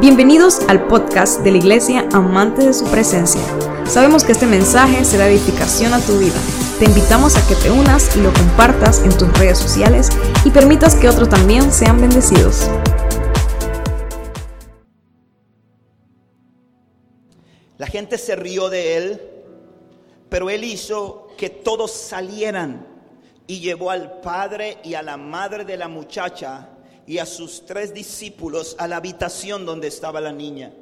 Bienvenidos al podcast de la Iglesia Amante de su Presencia. Sabemos que este mensaje será edificación a tu vida. Te invitamos a que te unas y lo compartas en tus redes sociales y permitas que otros también sean bendecidos. La gente se rió de él, pero él hizo que todos salieran y llevó al padre y a la madre de la muchacha y a sus tres discípulos a la habitación donde estaba la niña.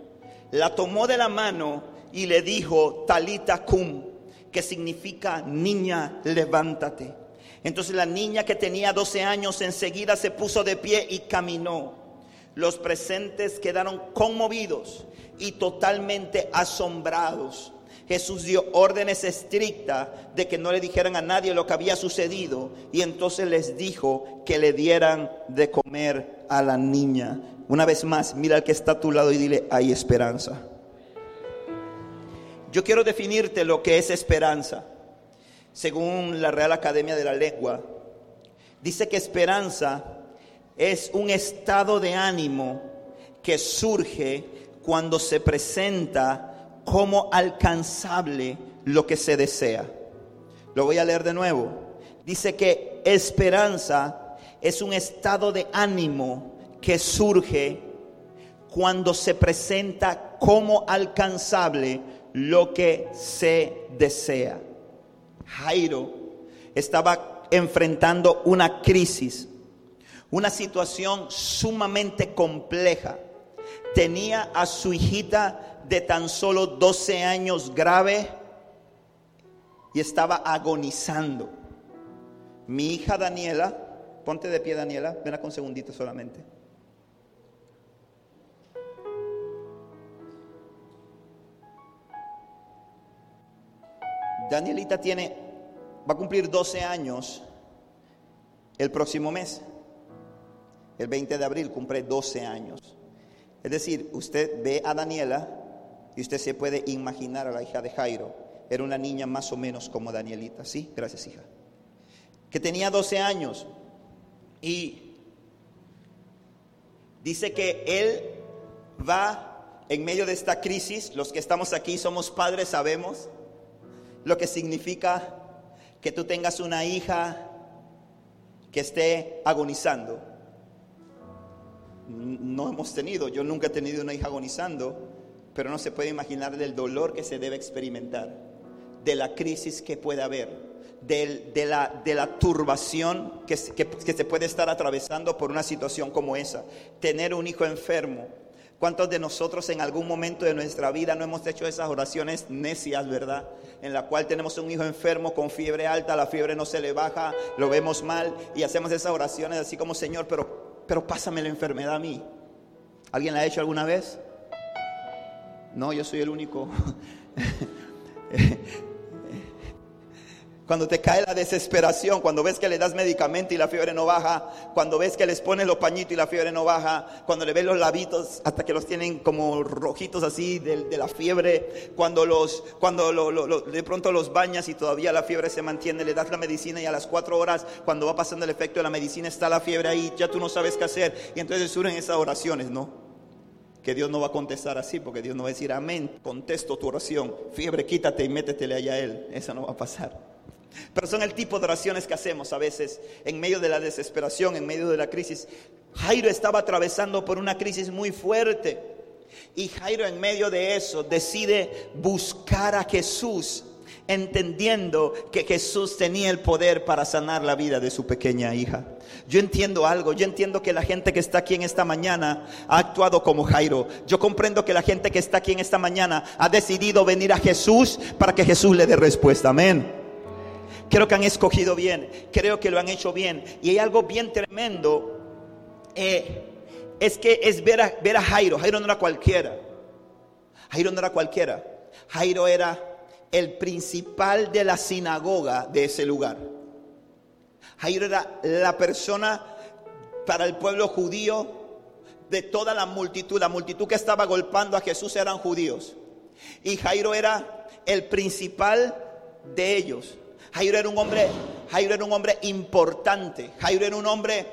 La tomó de la mano y le dijo, Talita cum, que significa niña, levántate. Entonces la niña que tenía 12 años enseguida se puso de pie y caminó. Los presentes quedaron conmovidos y totalmente asombrados. Jesús dio órdenes estrictas de que no le dijeran a nadie lo que había sucedido y entonces les dijo que le dieran de comer a la niña. Una vez más, mira al que está a tu lado y dile, hay esperanza. Yo quiero definirte lo que es esperanza. Según la Real Academia de la Lengua, dice que esperanza es un estado de ánimo que surge cuando se presenta como alcanzable lo que se desea. Lo voy a leer de nuevo. Dice que esperanza es un estado de ánimo que surge cuando se presenta como alcanzable lo que se desea. Jairo estaba enfrentando una crisis, una situación sumamente compleja. Tenía a su hijita de tan solo 12 años grave y estaba agonizando. Mi hija Daniela, ponte de pie Daniela, ven acá un segundito solamente. Danielita tiene, va a cumplir 12 años el próximo mes. El 20 de abril cumple 12 años. Es decir, usted ve a Daniela y usted se puede imaginar a la hija de Jairo. Era una niña más o menos como Danielita. Sí, gracias hija. Que tenía 12 años. Y dice que él va en medio de esta crisis. Los que estamos aquí somos padres, sabemos lo que significa que tú tengas una hija que esté agonizando. No hemos tenido, yo nunca he tenido una hija agonizando, pero no se puede imaginar del dolor que se debe experimentar, de la crisis que puede haber, de, la, de la, turbación que, que se puede estar atravesando por una situación como esa. Tener un hijo enfermo. ¿Cuántos de nosotros en algún momento de nuestra vida no hemos hecho esas oraciones necias, verdad? En la cual tenemos un hijo enfermo con fiebre alta, la fiebre no se le baja, lo vemos mal y hacemos esas oraciones así como, Señor, pero, pero pásame la enfermedad a mí. ¿Alguien la ha hecho alguna vez? No, yo soy el único. Cuando te cae la desesperación, cuando ves que le das medicamento y la fiebre no baja, cuando ves que les pones los pañitos y la fiebre no baja, cuando le ves los labitos hasta que los tienen como rojitos así de, la fiebre, cuando, los, cuando de pronto los bañas y todavía la fiebre se mantiene, le das la medicina y a las cuatro horas, cuando va pasando el efecto de la medicina, está la fiebre ahí, ya tú no sabes qué hacer. Y entonces surgen esas oraciones, ¿no? que Dios no va a contestar así, porque Dios no va a decir, amén, contesto tu oración, fiebre, quítate y métetele allá a Él. Eso no va a pasar. Pero son el tipo de oraciones que hacemos a veces en medio de la desesperación, en medio de la crisis. Jairo estaba atravesando por una crisis muy fuerte. Y Jairo en medio de eso decide buscar a Jesús entendiendo que Jesús tenía el poder para sanar la vida de su pequeña hija. Yo entiendo algo, yo entiendo que la gente que está aquí en esta mañana ha actuado como Jairo. Yo comprendo que la gente que está aquí en esta mañana ha decidido venir a Jesús para que Jesús le dé respuesta. Amén. Creo que han escogido bien, creo que lo han hecho bien. Y hay algo bien tremendo, eh, es que es ver a, ver a Jairo. Jairo no era cualquiera. Jairo no era cualquiera. Jairo era el principal de la sinagoga de ese lugar. Jairo era la persona para el pueblo judío de toda la multitud. La multitud que estaba golpeando a Jesús eran judíos. Y Jairo era el principal de ellos. Jairo era un hombre, Jairo era un hombre importante. Jairo era un hombre,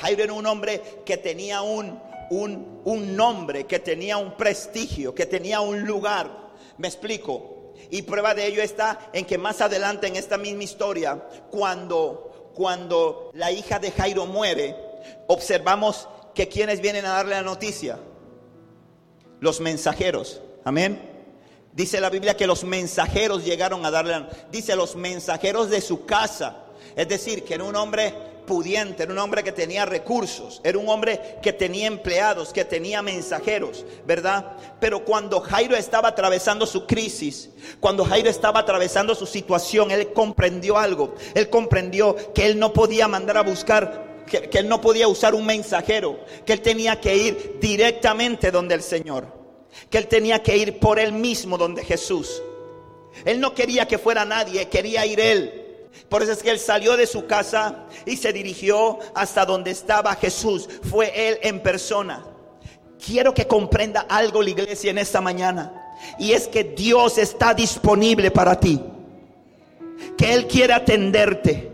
Jairo era un hombre que tenía un, un, un nombre, que tenía un prestigio, que tenía un lugar. Me explico. Y prueba de ello está en que más adelante en esta misma historia, cuando, cuando la hija de Jairo muere, observamos que quienes vienen a darle la noticia, los mensajeros. Amén. Dice la Biblia que los mensajeros llegaron a darle, dice los mensajeros de su casa. Es decir, que era un hombre pudiente, era un hombre que tenía recursos, era un hombre que tenía empleados, que tenía mensajeros, ¿verdad? Pero cuando Jairo estaba atravesando su crisis, cuando Jairo estaba atravesando su situación, él comprendió algo, él comprendió que él no podía mandar a buscar, que, que él no podía usar un mensajero, que él tenía que ir directamente donde el Señor, que él tenía que ir por él mismo donde Jesús. Él no quería que fuera nadie, quería ir él. Por eso es que él salió de su casa y se dirigió hasta donde estaba Jesús. Fue él en persona. Quiero que comprenda algo la iglesia en esta mañana. Y es que Dios está disponible para ti. Que Él quiere atenderte.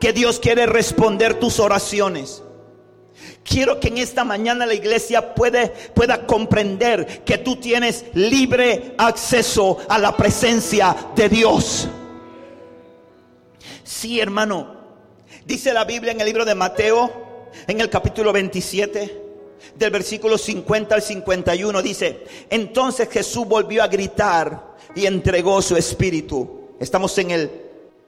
Que Dios quiere responder tus oraciones. Quiero que en esta mañana la iglesia puede, pueda comprender que tú tienes libre acceso a la presencia de Dios. Sí, hermano. Dice la Biblia en el libro de Mateo, en el capítulo 27, del versículo 50 al 51, dice, entonces Jesús volvió a gritar y entregó su espíritu. Estamos en, el,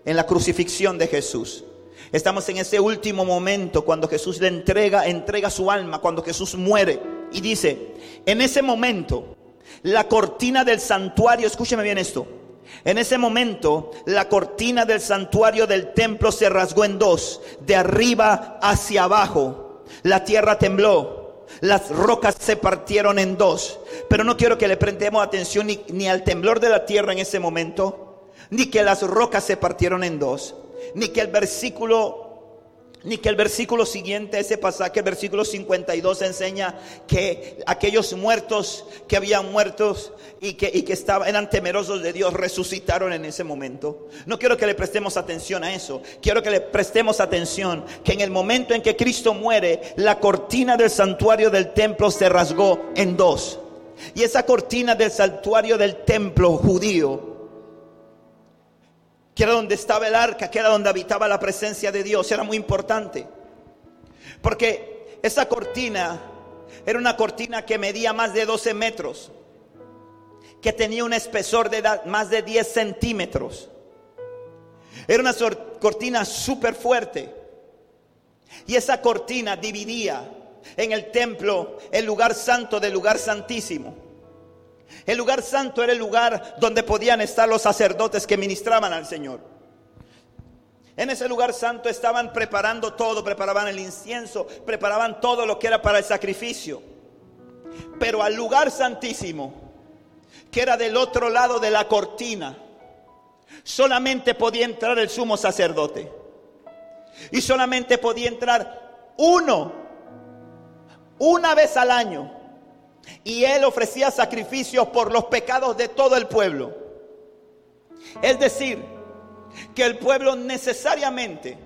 en la crucifixión de Jesús. Estamos en ese último momento cuando Jesús le entrega, entrega su alma, cuando Jesús muere. Y dice, en ese momento, la cortina del santuario, escúcheme bien esto, en ese momento, la cortina del santuario del templo se rasgó en dos, de arriba hacia abajo. La tierra tembló, las rocas se partieron en dos. Pero no quiero que le prendemos atención ni, ni, al temblor de la tierra en ese momento, ni que las rocas se partieron en dos, ni que el versículo ni que el versículo siguiente, ese pasaje, el versículo 52, enseña que aquellos muertos que habían muertos y que, y que estaban, eran temerosos de Dios resucitaron en ese momento. No quiero que le prestemos atención a eso. Quiero que le prestemos atención que en el momento en que Cristo muere, la cortina del santuario del templo se rasgó en dos. Y esa cortina del santuario del templo judío que era donde estaba el arca, que era donde habitaba la presencia de Dios, era muy importante. Porque esa cortina era una cortina que medía más de 12 metros, que tenía un espesor de más de 10 centímetros. Era una cortina súper fuerte. Y esa cortina dividía en el templo el lugar santo del lugar santísimo. El lugar santo era el lugar donde podían estar los sacerdotes que ministraban al Señor. En ese lugar santo estaban preparando todo, preparaban el incienso, preparaban todo lo que era para el sacrificio. Pero al lugar santísimo, que era del otro lado de la cortina, solamente podía entrar el sumo sacerdote. Y solamente podía entrar uno, una vez al año. Y él ofrecía sacrificios por los pecados de todo el pueblo. Es decir, que el pueblo necesariamente,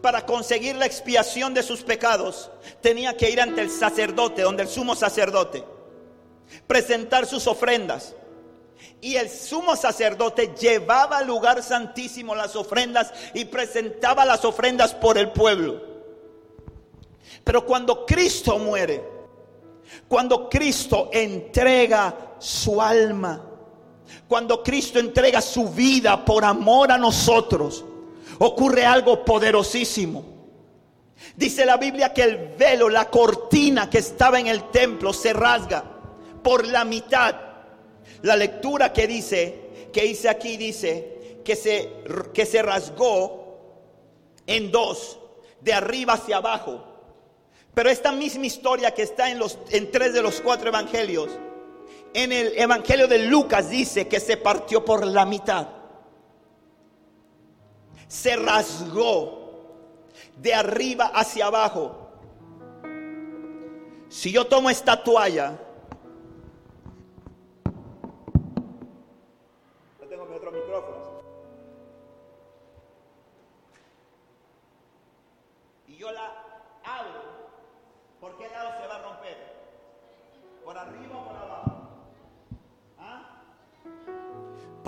para conseguir la expiación de sus pecados, tenía que ir ante el sacerdote, donde el sumo sacerdote, presentar sus ofrendas. Y el sumo sacerdote llevaba al lugar santísimo las ofrendas y presentaba las ofrendas por el pueblo. Pero cuando Cristo muere, cuando Cristo entrega su alma, cuando Cristo entrega su vida por amor a nosotros, ocurre algo poderosísimo. Dice la Biblia que el velo, la cortina que estaba en el templo se rasga por la mitad. La lectura que dice, que hice aquí dice que se, que se rasgó en dos, de arriba hacia abajo. Pero esta misma historia que está en, los, en tres de los cuatro evangelios, en el evangelio de Lucas dice que se partió por la mitad. Se rasgó de arriba hacia abajo. Si yo tomo esta toalla,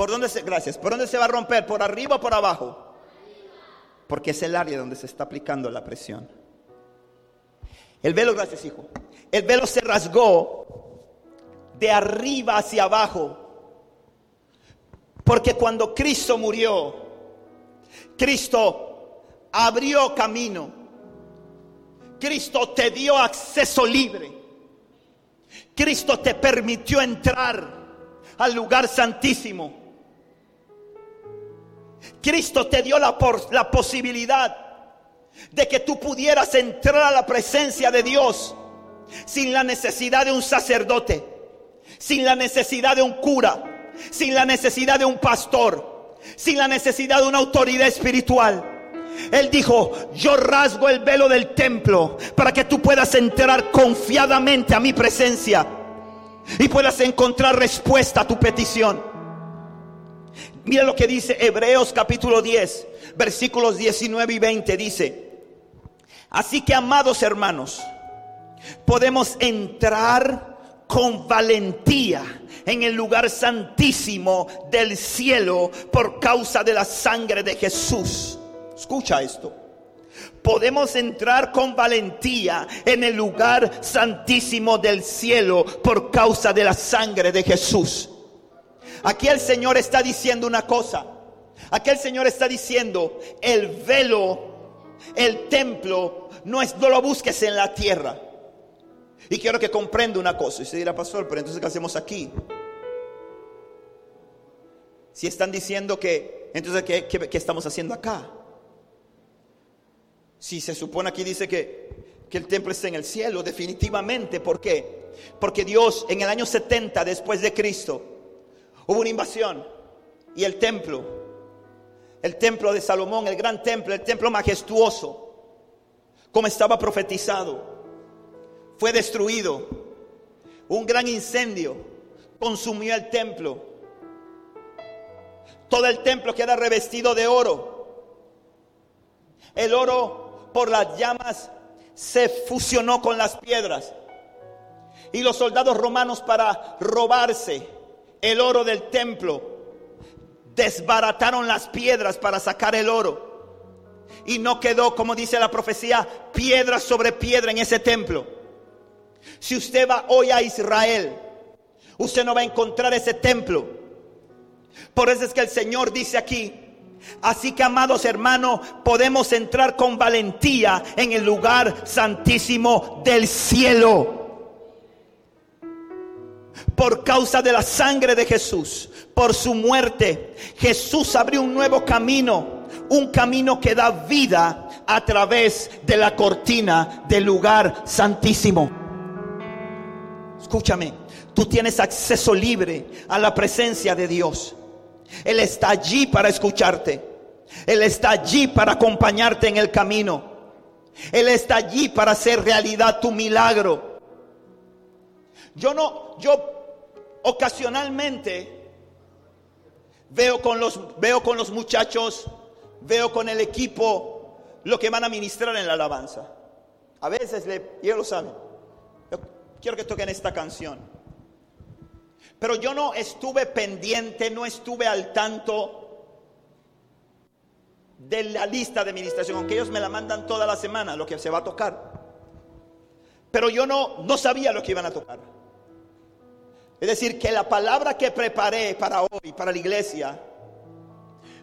¿Por dónde se, gracias, ¿por dónde se va a romper? ¿Por arriba o por abajo? Porque es el área donde se está aplicando la presión. El velo, gracias hijo, el velo se rasgó de arriba hacia abajo. Porque cuando Cristo murió, Cristo abrió camino. Cristo te dio acceso libre. Cristo te permitió entrar al lugar santísimo. Cristo te dio la, la, posibilidad de que tú pudieras entrar a la presencia de Dios sin la necesidad de un sacerdote, sin la necesidad de un cura, sin la necesidad de un pastor, sin la necesidad de una autoridad espiritual. Él dijo, yo rasgo el velo del templo para que tú puedas entrar confiadamente a mi presencia y puedas encontrar respuesta a tu petición. Mira lo que dice Hebreos capítulo 10, versículos 19 y 20. Dice, así que amados hermanos, podemos entrar con valentía en el lugar santísimo del cielo por causa de la sangre de Jesús. Escucha esto. Podemos entrar con valentía en el lugar santísimo del cielo por causa de la sangre de Jesús. Aquí el Señor está diciendo una cosa. Aquí el Señor está diciendo, el velo, el templo, no, es, no lo busques en la tierra. Y quiero que comprenda una cosa. Y se dirá, pastor, pero entonces ¿qué hacemos aquí? Si están diciendo que, entonces ¿qué, qué, estamos haciendo acá? Si se supone aquí dice que, que el templo está en el cielo, definitivamente. ¿Por qué? Porque Dios en el año 70 después de Cristo hubo una invasión y el templo, el templo de Salomón, el gran templo, el templo majestuoso, como estaba profetizado, fue destruido. Un gran incendio consumió el templo. Todo el templo queda revestido de oro. El oro por las llamas se fusionó con las piedras. Y los soldados romanos para robarse el oro del templo desbarataron las piedras para sacar el oro. Y no quedó, como dice la profecía, piedra sobre piedra en ese templo. Si usted va hoy a Israel, usted no va a encontrar ese templo. Por eso es que el Señor dice aquí, Así que, amados hermanos, podemos entrar con valentía en el lugar santísimo del cielo. Por causa de la sangre de Jesús, por su muerte, Jesús abrió un nuevo camino, un camino que da vida a través de la cortina del lugar santísimo. Escúchame, tú tienes acceso libre a la presencia de Dios. Él está allí para escucharte. Él está allí para acompañarte en el camino. Él está allí para hacer realidad tu milagro. Yo no, yo ocasionalmente veo con los, veo con los muchachos, veo con el equipo lo que van a ministrar en la alabanza. A veces, ellos lo saben, quiero que toquen esta canción. Pero yo no estuve pendiente, no estuve al tanto de la lista de administración, aunque ellos me la mandan toda la semana, lo que se va a tocar. Pero yo no, no sabía lo que iban a tocar. Es decir, que la palabra que preparé para hoy, para la iglesia,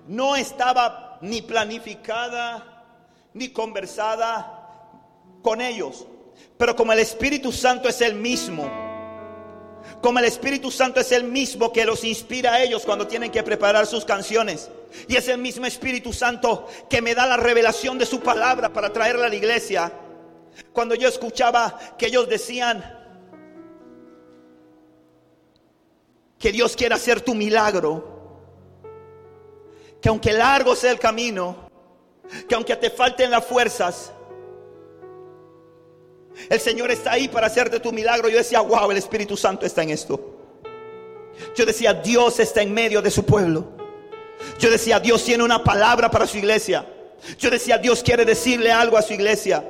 no estaba ni planificada, ni conversada con ellos. Pero como el Espíritu Santo es el mismo, como el Espíritu Santo es el mismo que los inspira a ellos cuando tienen que preparar sus canciones. Y es el mismo Espíritu Santo que me da la revelación de su palabra para traerla a la iglesia. Cuando yo escuchaba que ellos decían que Dios quiere hacer tu milagro, que aunque largo sea el camino, que aunque te falten las fuerzas, el Señor está ahí para hacerte tu milagro. Yo decía, wow, el Espíritu Santo está en esto. Yo decía, Dios está en medio de su pueblo. Yo decía, Dios tiene una palabra para su iglesia. Yo decía, Dios quiere decirle algo a su iglesia.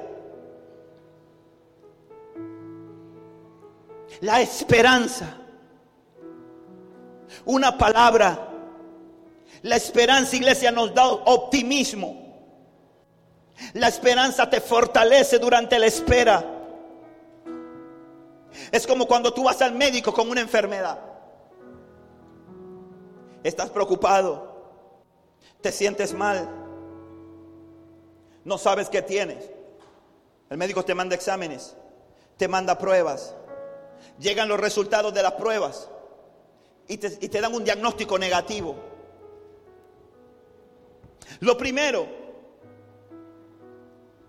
La esperanza. Una palabra. La esperanza, iglesia, nos da optimismo. La esperanza te fortalece durante la espera. Es como cuando tú vas al médico con una enfermedad. Estás preocupado. Te sientes mal. No sabes qué tienes. El médico te manda exámenes. Te manda pruebas. Llegan los resultados de las pruebas. Y te, dan un diagnóstico negativo. Lo primero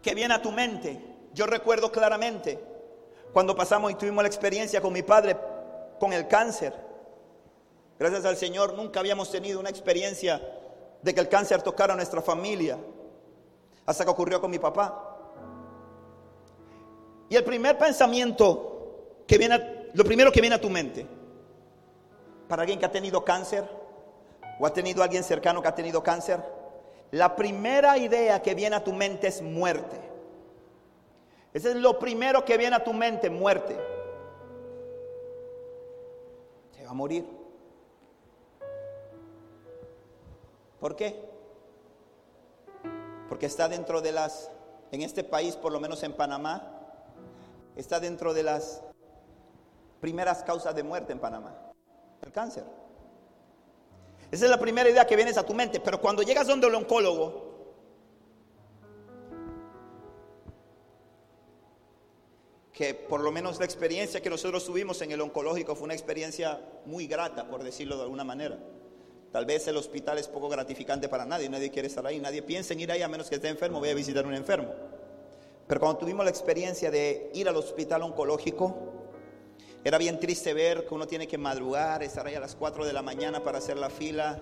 que viene a tu mente, yo recuerdo claramente cuando pasamos y tuvimos la experiencia con mi padre con el cáncer. Gracias al Señor nunca habíamos tenido una experiencia de que el cáncer tocara a nuestra familia, hasta que ocurrió con mi papá. Y el primer pensamiento que viene, lo primero que viene a tu mente, para alguien que ha tenido cáncer, o ha tenido alguien cercano que ha tenido cáncer, la primera idea que viene a tu mente es muerte. Ese es lo primero que viene a tu mente, muerte. Se va a morir. ¿Por qué? Porque está dentro de las, en este país, por lo menos en Panamá, está dentro de las primeras causas de muerte en Panamá, el cáncer. Esa es la primera idea que vienes a tu mente, pero cuando llegas donde el oncólogo, que por lo menos la experiencia que nosotros tuvimos en el oncológico fue una experiencia muy grata, por decirlo de alguna manera. Tal vez el hospital es poco gratificante para nadie, nadie quiere estar ahí, nadie piensa en ir ahí a menos que esté enfermo, voy a visitar a un enfermo. Pero cuando tuvimos la experiencia de ir al hospital oncológico, era bien triste ver que uno tiene que madrugar, estar ahí a las 4 de la mañana para hacer la fila,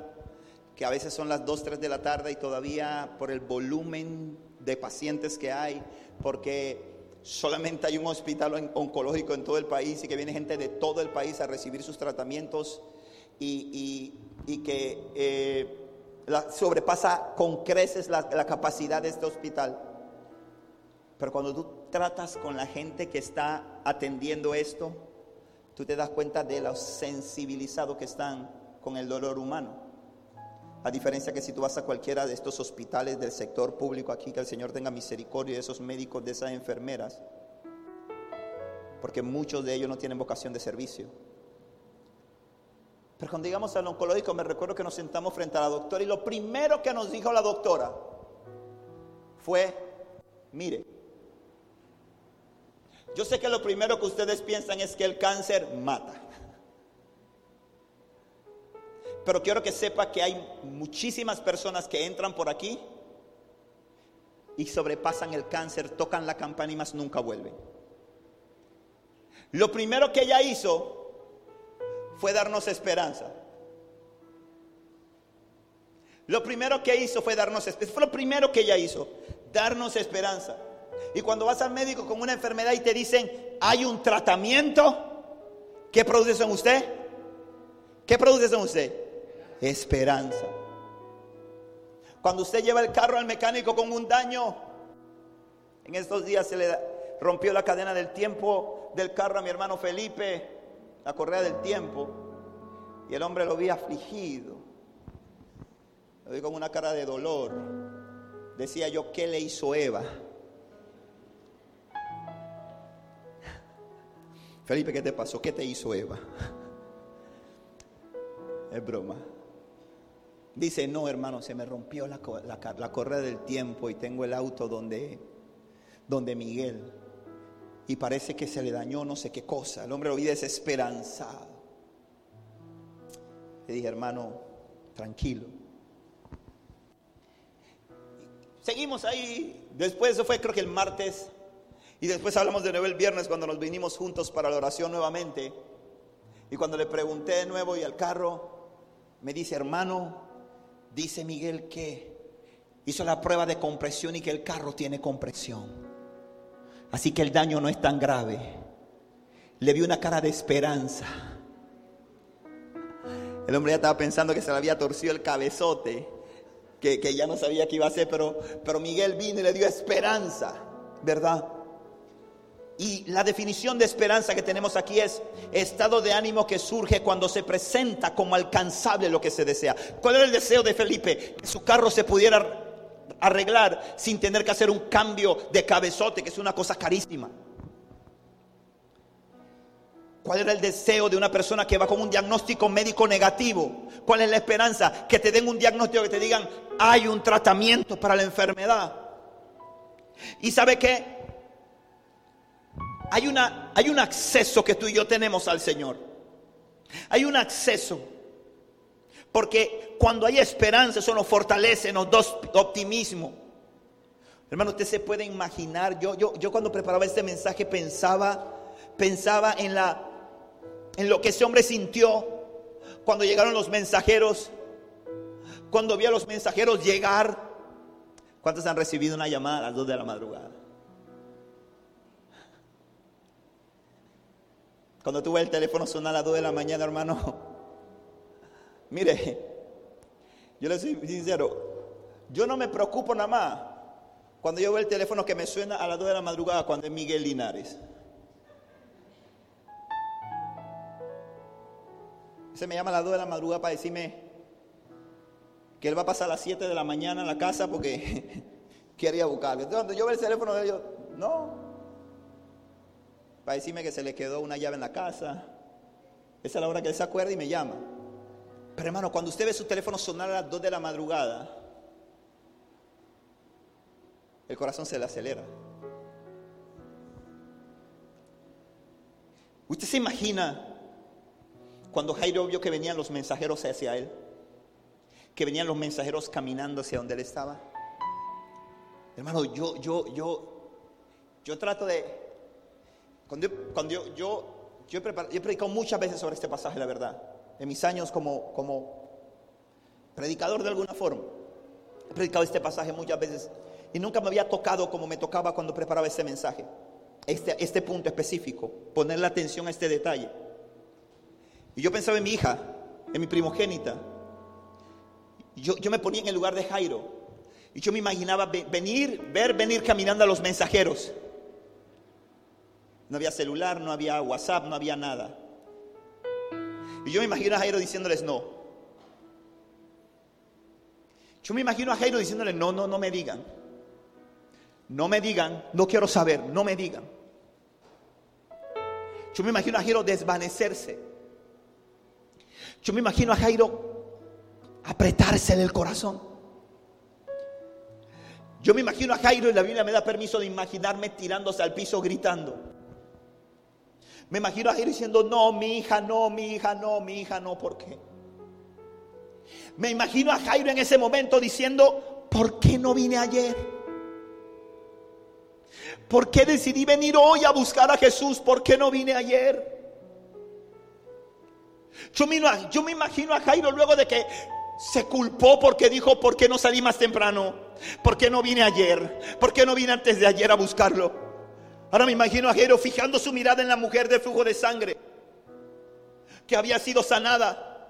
que a veces son las 2, 3 de la tarde y todavía por el volumen de pacientes que hay, porque solamente hay un hospital oncológico en todo el país y que viene gente de todo el país a recibir sus tratamientos y, y, y que eh, la, sobrepasa con creces la, la capacidad de este hospital. Pero cuando tú tratas con la gente que está atendiendo esto, tú te das cuenta de lo sensibilizado que están con el dolor humano. A diferencia que si tú vas a cualquiera de estos hospitales del sector público aquí, que el Señor tenga misericordia de esos médicos, de esas enfermeras, porque muchos de ellos no tienen vocación de servicio. Pero cuando llegamos al oncológico, me recuerdo que nos sentamos frente a la doctora y lo primero que nos dijo la doctora fue, mire, yo sé que lo primero que ustedes piensan es que el cáncer mata. Pero quiero que sepa que hay muchísimas personas que entran por aquí y sobrepasan el cáncer, tocan la campana y más nunca vuelven. Lo primero que ella hizo fue darnos esperanza. Lo primero que hizo fue darnos esperanza. Fue lo primero que ella hizo, darnos esperanza. Y cuando vas al médico con una enfermedad y te dicen, hay un tratamiento, ¿qué produce en usted? ¿Qué produce en usted? Esperanza. Cuando usted lleva el carro al mecánico con un daño, en estos días se le rompió la cadena del tiempo del carro a mi hermano Felipe, la correa del tiempo, y el hombre lo vi afligido, lo vi con una cara de dolor. Decía yo, ¿qué le hizo Eva? Felipe, ¿qué te pasó? ¿Qué te hizo Eva? Es broma. Dice, no, hermano, se me rompió la, la, correa del tiempo y tengo el auto donde, donde Miguel. Y parece que se le dañó no sé qué cosa. El hombre lo vi desesperanzado. Le dije, hermano, tranquilo. Seguimos ahí. Después, eso fue creo que el martes. Y después hablamos de nuevo el viernes cuando nos vinimos juntos para la oración nuevamente. Y cuando le pregunté de nuevo y al carro, me dice, hermano, dice Miguel que hizo la prueba de compresión y que el carro tiene compresión. Así que el daño no es tan grave. Le vi una cara de esperanza. El hombre ya estaba pensando que se le había torcido el cabezote, que, que ya no sabía qué iba a hacer, pero, pero Miguel vino y le dio esperanza, ¿verdad? Y la definición de esperanza que tenemos aquí es estado de ánimo que surge cuando se presenta como alcanzable lo que se desea. ¿Cuál era el deseo de Felipe? Que su carro se pudiera arreglar sin tener que hacer un cambio de cabezote, que es una cosa carísima. ¿Cuál era el deseo de una persona que va con un diagnóstico médico negativo? ¿Cuál es la esperanza? Que te den un diagnóstico, que te digan, hay un tratamiento para la enfermedad. ¿Y sabe qué? Hay, una, hay un acceso que tú y yo tenemos al Señor. Hay un acceso. Porque cuando hay esperanza, eso nos fortalece, nos da optimismo. Hermano, usted se puede imaginar, yo, yo, yo cuando preparaba este mensaje pensaba, pensaba en, la, en lo que ese hombre sintió cuando llegaron los mensajeros, cuando vio a los mensajeros llegar. ¿Cuántos han recibido una llamada a las 2 de la madrugada? Cuando tuve el teléfono sonar a las 2 de la mañana, hermano, mire, yo le soy sincero, yo no me preocupo nada más cuando yo veo el teléfono que me suena a las 2 de la madrugada cuando es Miguel Linares. Se me llama a las 2 de la madrugada para decirme que él va a pasar a las 7 de la mañana en la casa porque quería buscarlo. Entonces, cuando yo veo el teléfono, yo, no, para decirme que se le quedó una llave en la casa. Esa es la hora que él se acuerda y me llama. Pero hermano, cuando usted ve su teléfono sonar a las 2 de la madrugada, el corazón se le acelera. ¿Usted se imagina cuando Jairo vio que venían los mensajeros hacia él? Que venían los mensajeros caminando hacia donde él estaba. Hermano, yo, yo, yo, yo trato de, cuando, yo, he predicado muchas veces sobre este pasaje, la verdad, en mis años como, predicador de alguna forma. He predicado este pasaje muchas veces y nunca me había tocado como me tocaba cuando preparaba este mensaje. Este, este punto específico, poner la atención a este detalle. Y yo pensaba en mi hija, en mi primogénita. Yo me ponía en el lugar de Jairo. Y yo me imaginaba venir, ver venir caminando a los mensajeros. No había celular, no había WhatsApp, no había nada. Y yo me imagino a Jairo diciéndoles no. Yo me imagino a Jairo diciéndoles no, no, no me digan. No me digan, no quiero saber, no me digan. Yo me imagino a Jairo desvanecerse. Yo me imagino a Jairo apretarse del corazón. Yo me imagino a Jairo y la Biblia me da permiso de imaginarme tirándose al piso gritando. Me imagino a Jairo diciendo, no, mi hija no, mi hija no, mi hija no, ¿por qué? Me imagino a Jairo en ese momento diciendo, ¿por qué no vine ayer? ¿Por qué decidí venir hoy a buscar a Jesús? ¿Por qué no vine ayer? Yo me, imagino a Jairo luego de que se culpó porque dijo, ¿por qué no salí más temprano? ¿Por qué no vine ayer? ¿Por qué no vine antes de ayer a buscarlo? Ahora me imagino a Jairo fijando su mirada en la mujer de flujo de sangre que había sido sanada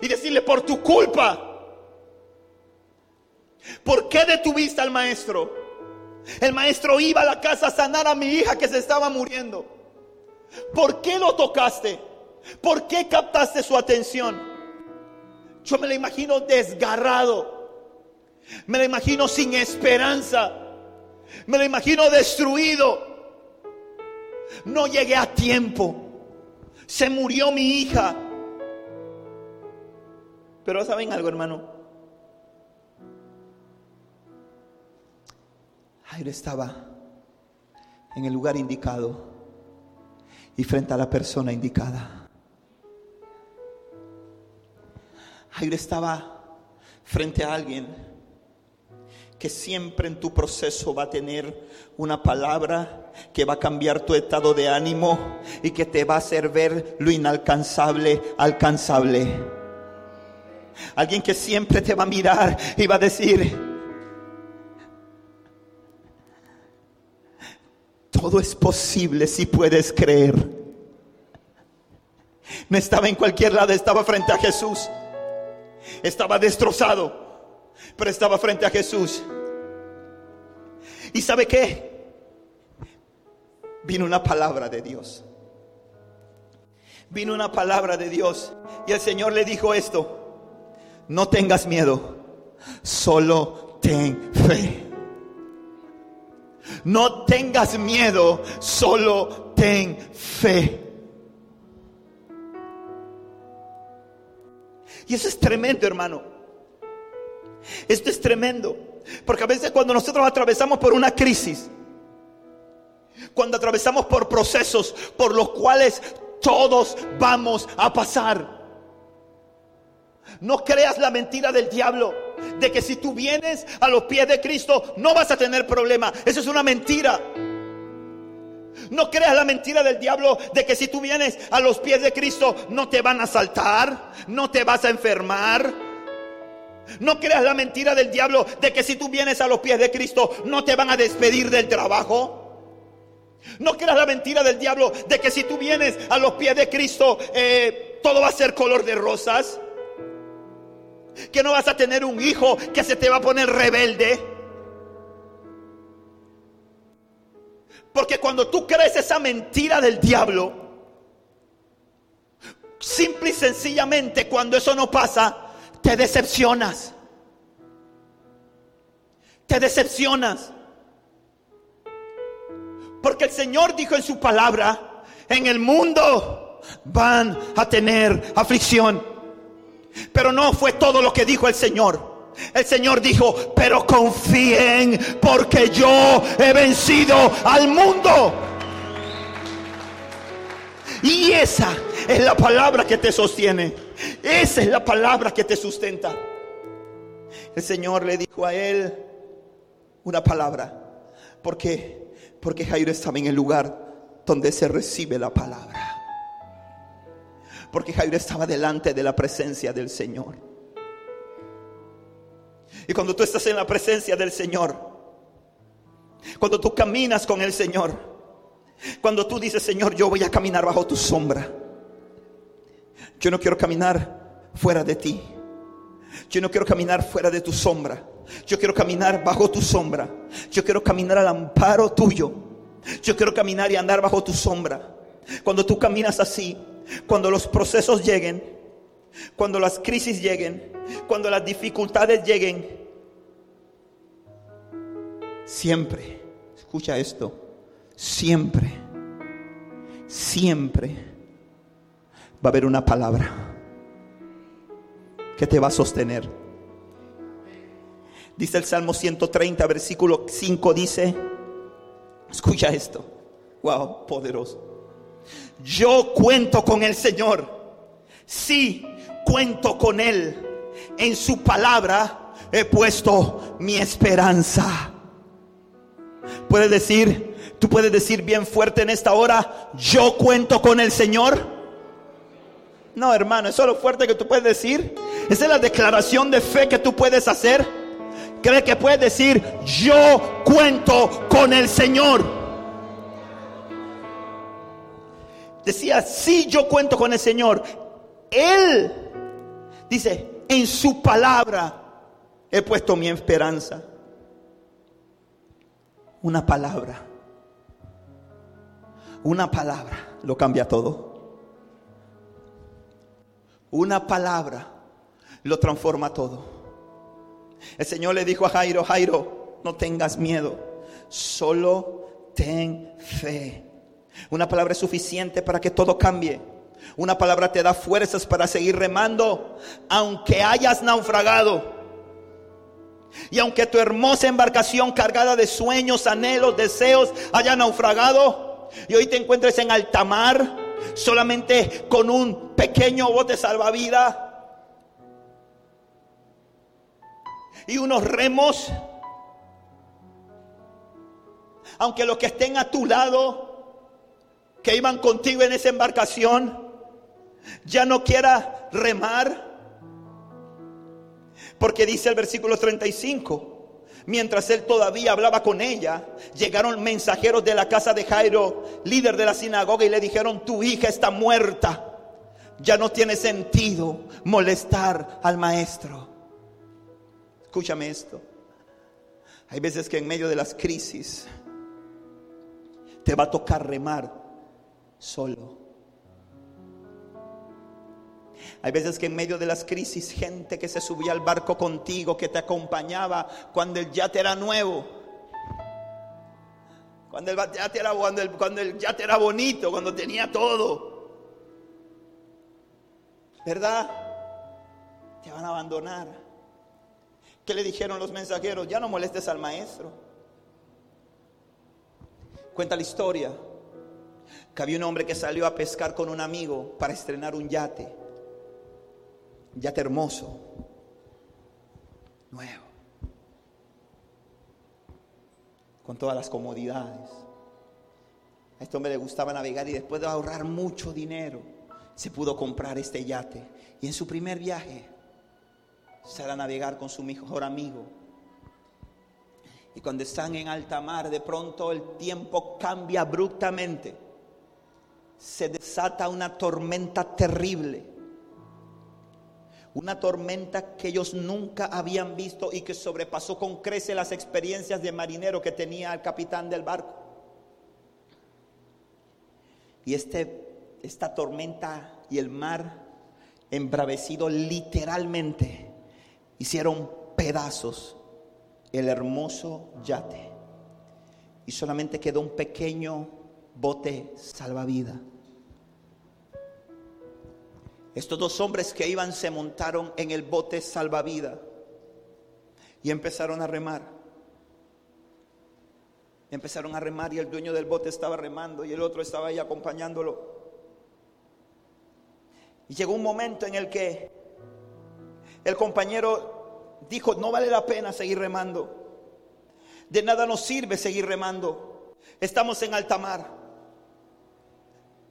y decirle por tu culpa. ¿Por qué detuviste al maestro? El maestro iba a la casa a sanar a mi hija que se estaba muriendo. ¿Por qué lo tocaste? ¿Por qué captaste su atención? Yo me lo imagino desgarrado. Me lo imagino sin esperanza. Me lo imagino destruido. No llegué a tiempo. Se murió mi hija. Pero saben algo, hermano. Jairo estaba en el lugar indicado y frente a la persona indicada. Jairo estaba frente a alguien que siempre en tu proceso va a tener una palabra que va a cambiar tu estado de ánimo y que te va a hacer ver lo inalcanzable alcanzable. Alguien que siempre te va a mirar y va a decir, todo es posible si puedes creer. No estaba en cualquier lado, estaba frente a Jesús. Estaba destrozado pero estaba frente a Jesús. ¿Y sabe qué? vino una palabra de Dios. Vino una palabra de Dios y el Señor le dijo esto, no tengas miedo, solo ten fe. No tengas miedo, solo ten fe. Y eso es tremendo, hermano. Esto es tremendo. Porque a veces cuando nosotros atravesamos por una crisis, cuando atravesamos por procesos por los cuales todos vamos a pasar, no creas la mentira del diablo de que si tú vienes a los pies de Cristo no vas a tener problema. Eso es una mentira. No creas la mentira del diablo de que si tú vienes a los pies de Cristo no te van a saltar, no te vas a enfermar. No creas la mentira del diablo de que si tú vienes a los pies de Cristo no te van a despedir del trabajo. No creas la mentira del diablo de que si tú vienes a los pies de Cristo eh, todo va a ser color de rosas. Que no vas a tener un hijo que se te va a poner rebelde. Porque cuando tú crees esa mentira del diablo, simple y sencillamente cuando eso no pasa, te decepcionas. Te decepcionas. Porque el Señor dijo en su palabra, en el mundo van a tener aflicción. Pero no fue todo lo que dijo el Señor. El Señor dijo, pero confíen porque yo he vencido al mundo. Y esa es la palabra que te sostiene. Esa es la palabra que te sustenta. El Señor le dijo a él una palabra. ¿Por qué? Porque Jairo estaba en el lugar donde se recibe la palabra. Porque Jairo estaba delante de la presencia del Señor. Y cuando tú estás en la presencia del Señor, cuando tú caminas con el Señor, cuando tú dices, Señor, yo voy a caminar bajo tu sombra. Yo no quiero caminar fuera de ti. Yo no quiero caminar fuera de tu sombra. Yo quiero caminar bajo tu sombra. Yo quiero caminar al amparo tuyo. Yo quiero caminar y andar bajo tu sombra. Cuando tú caminas así, cuando los procesos lleguen, cuando las crisis lleguen, cuando las dificultades lleguen, siempre, escucha esto, siempre, siempre va a haber una palabra que te va a sostener. Dice el Salmo 130, versículo 5, dice, escucha esto, wow, poderoso. Yo cuento con el Señor, sí, cuento con Él. En su palabra he puesto mi esperanza. Puedes decir, tú puedes decir bien fuerte en esta hora, yo cuento con el Señor. No, hermano, eso es lo fuerte que tú puedes decir. Esa es la declaración de fe que tú puedes hacer. Cree que puedes decir, yo cuento con el Señor. Decía, sí, yo cuento con el Señor. Él dice, en su palabra he puesto mi esperanza. Una palabra. Una palabra lo cambia todo. Una palabra lo transforma todo. El Señor le dijo a Jairo, Jairo, no tengas miedo, solo ten fe. Una palabra es suficiente para que todo cambie. Una palabra te da fuerzas para seguir remando, aunque hayas naufragado. Y aunque tu hermosa embarcación cargada de sueños, anhelos, deseos haya naufragado, y hoy te encuentres en alta mar, solamente con un pequeño bote salvavidas y unos remos. Aunque los que estén a tu lado, que iban contigo en esa embarcación, ya no quiera remar. Porque dice el versículo 35, Mientras él todavía hablaba con ella, llegaron mensajeros de la casa de Jairo, líder de la sinagoga, y le dijeron, tu hija está muerta. Ya no tiene sentido molestar al maestro. Escúchame esto. Hay veces que en medio de las crisis te va a tocar remar solo. Hay veces que en medio de las crisis, gente que se subía al barco contigo, que te acompañaba cuando el yate era nuevo, cuando el yate era, cuando el, cuando el yate era bonito, cuando tenía todo, ¿verdad? Te van a abandonar. ¿Qué le dijeron los mensajeros? Ya no molestes al maestro. Cuenta la historia que había un hombre que salió a pescar con un amigo para estrenar un yate. Un yate hermoso, nuevo, con todas las comodidades. A este hombre le gustaba navegar y después de ahorrar mucho dinero, se pudo comprar este yate. Y en su primer viaje, sale a navegar con su mejor amigo. Y cuando están en alta mar, de pronto el tiempo cambia abruptamente. Se desata una tormenta terrible. Una tormenta que ellos nunca habían visto y que sobrepasó con crece las experiencias de marinero que tenía el capitán del barco. Y este, esta tormenta y el mar embravecido literalmente hicieron pedazos el hermoso yate y solamente quedó un pequeño bote salvavidas. Estos dos hombres que iban se montaron en el bote salvavidas y empezaron a remar. Empezaron a remar y el dueño del bote estaba remando y el otro estaba ahí acompañándolo. Y llegó un momento en el que el compañero dijo, no vale la pena seguir remando. De nada nos sirve seguir remando. Estamos en alta mar.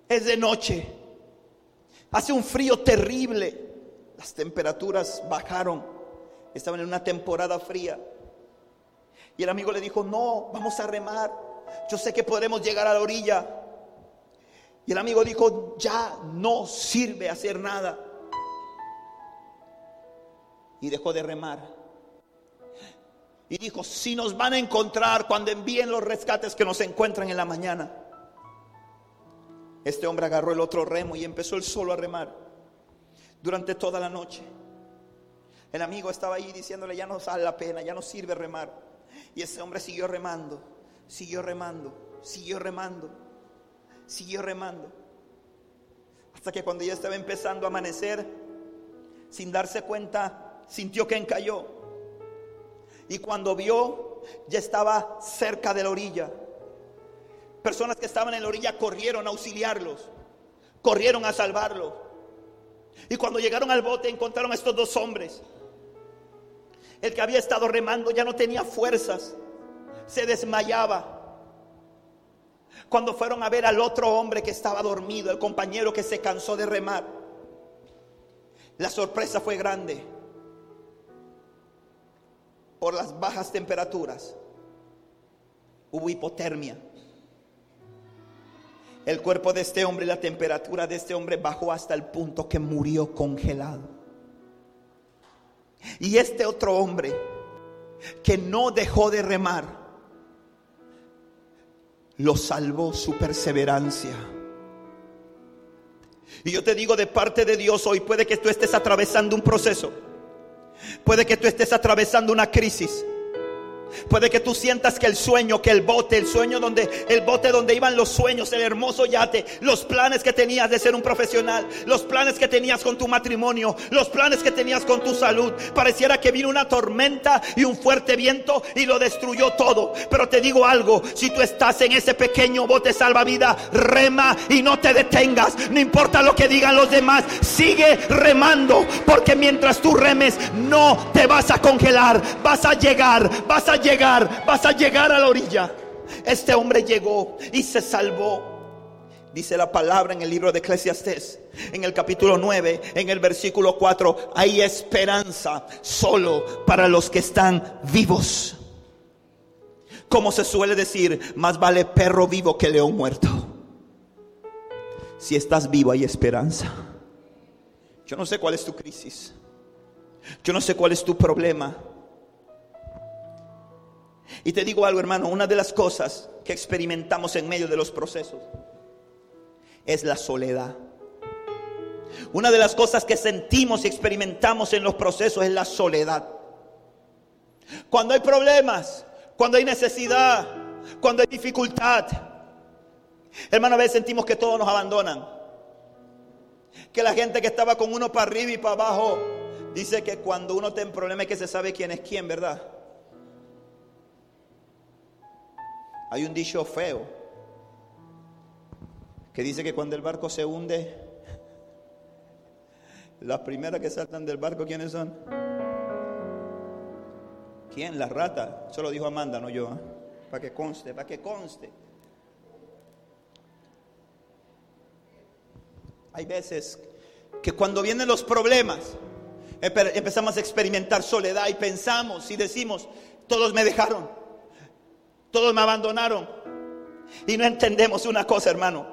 Es de noche. Hace un frío terrible. Las temperaturas bajaron. Estaban en una temporada fría. Y el amigo le dijo, no, vamos a remar. Yo sé que podremos llegar a la orilla. Y el amigo dijo, ya no sirve hacer nada. Y dejó de remar. Y dijo, si nos van a encontrar cuando envíen los rescates que nos encuentran en la mañana. Este hombre agarró el otro remo y empezó él solo a remar durante toda la noche. El amigo estaba ahí diciéndole, ya no sale la pena, ya no sirve remar. Y ese hombre siguió remando, siguió remando, siguió remando, siguió remando. Hasta que cuando ya estaba empezando a amanecer, sin darse cuenta, sintió que encalló. Y cuando vio, ya estaba cerca de la orilla. Personas que estaban en la orilla corrieron a auxiliarlos, corrieron a salvarlos. Y cuando llegaron al bote encontraron a estos dos hombres. El que había estado remando ya no tenía fuerzas, se desmayaba. Cuando fueron a ver al otro hombre que estaba dormido, el compañero que se cansó de remar, la sorpresa fue grande por las bajas temperaturas. Hubo hipotermia. El cuerpo de este hombre, la temperatura de este hombre bajó hasta el punto que murió congelado. Y este otro hombre que no dejó de remar, lo salvó su perseverancia. Y yo te digo de parte de Dios hoy, puede que tú estés atravesando un proceso, puede que tú estés atravesando una crisis. Puede que tú sientas que el sueño, que el bote, el sueño donde, el bote donde iban los sueños, el hermoso yate, los planes que tenías de ser un profesional, los planes que tenías con tu matrimonio, los planes que tenías con tu salud, pareciera que vino una tormenta y un fuerte viento y lo destruyó todo. Pero te digo algo, si tú estás en ese pequeño bote salvavidas, rema y no te detengas, no importa lo que digan los demás, sigue remando, porque mientras tú remes no te vas a congelar, vas a llegar, vas a llegar, vas a llegar a la orilla. Este hombre llegó y se salvó. Dice la palabra en el libro de Eclesiastés, en el capítulo 9, en el versículo 4, hay esperanza solo para los que están vivos. Como se suele decir, más vale perro vivo que león muerto. Si estás vivo hay esperanza. Yo no sé cuál es tu crisis. Yo no sé cuál es tu problema. Y te digo algo, hermano, una de las cosas que experimentamos en medio de los procesos es la soledad. Una de las cosas que sentimos y experimentamos en los procesos es la soledad. Cuando hay problemas, cuando hay necesidad, cuando hay dificultad, hermano, a veces sentimos que todos nos abandonan. Que la gente que estaba con uno para arriba y para abajo, dice que cuando uno tiene problemas es que se sabe quién es quién, ¿verdad? Hay un dicho feo que dice que cuando el barco se hunde, las primeras que saltan del barco, ¿quiénes son? ¿Quién? La rata. Eso lo dijo Amanda, no yo. ¿eh? Para que conste, para que conste. Hay veces que cuando vienen los problemas, empezamos a experimentar soledad y pensamos y decimos, todos me dejaron, todos me abandonaron. Y no entendemos una cosa, hermano.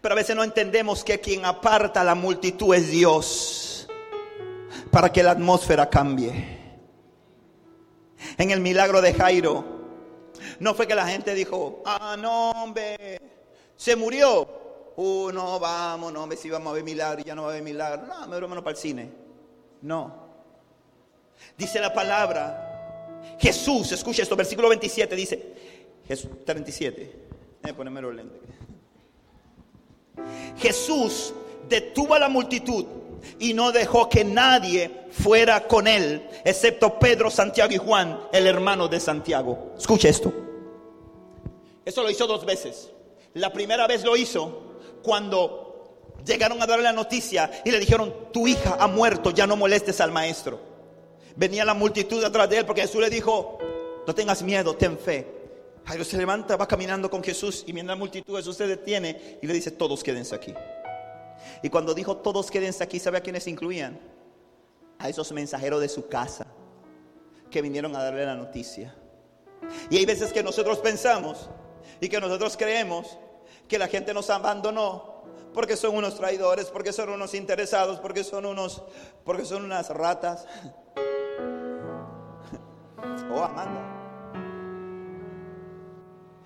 Pero a veces no entendemos que quien aparta a la multitud es Dios para que la atmósfera cambie. En el milagro de Jairo, no fue que la gente dijo, ah, no, hombre, se murió. Uh, no, vamos, no, hombre, si vamos a ver milagro, ya no va a haber milagro. No, me menos para el cine. No. Dice la palabra, Jesús, escucha esto, versículo 27 dice, Jesús, 37, déjame ponerme los lentes. Jesús detuvo a la multitud y no dejó que nadie fuera con él, excepto Pedro, Santiago y Juan, el hermano de Santiago. Escuche esto. Eso lo hizo dos veces. La primera vez lo hizo cuando llegaron a darle la noticia y le dijeron, tu hija ha muerto, ya no molestes al maestro. Venía la multitud atrás de él porque Jesús le dijo, no tengas miedo, ten fe. Jairo se levanta, va caminando con Jesús y mientras la multitud Jesús se detiene y le dice, todos quédense aquí. Y cuando dijo todos quédense aquí, ¿sabe a quiénes incluían? A esos mensajeros de su casa que vinieron a darle la noticia. Y hay veces que nosotros pensamos y que nosotros creemos que la gente nos abandonó porque son unos traidores, porque son unos interesados, porque son unos, porque son unas ratas. Oh, Amanda.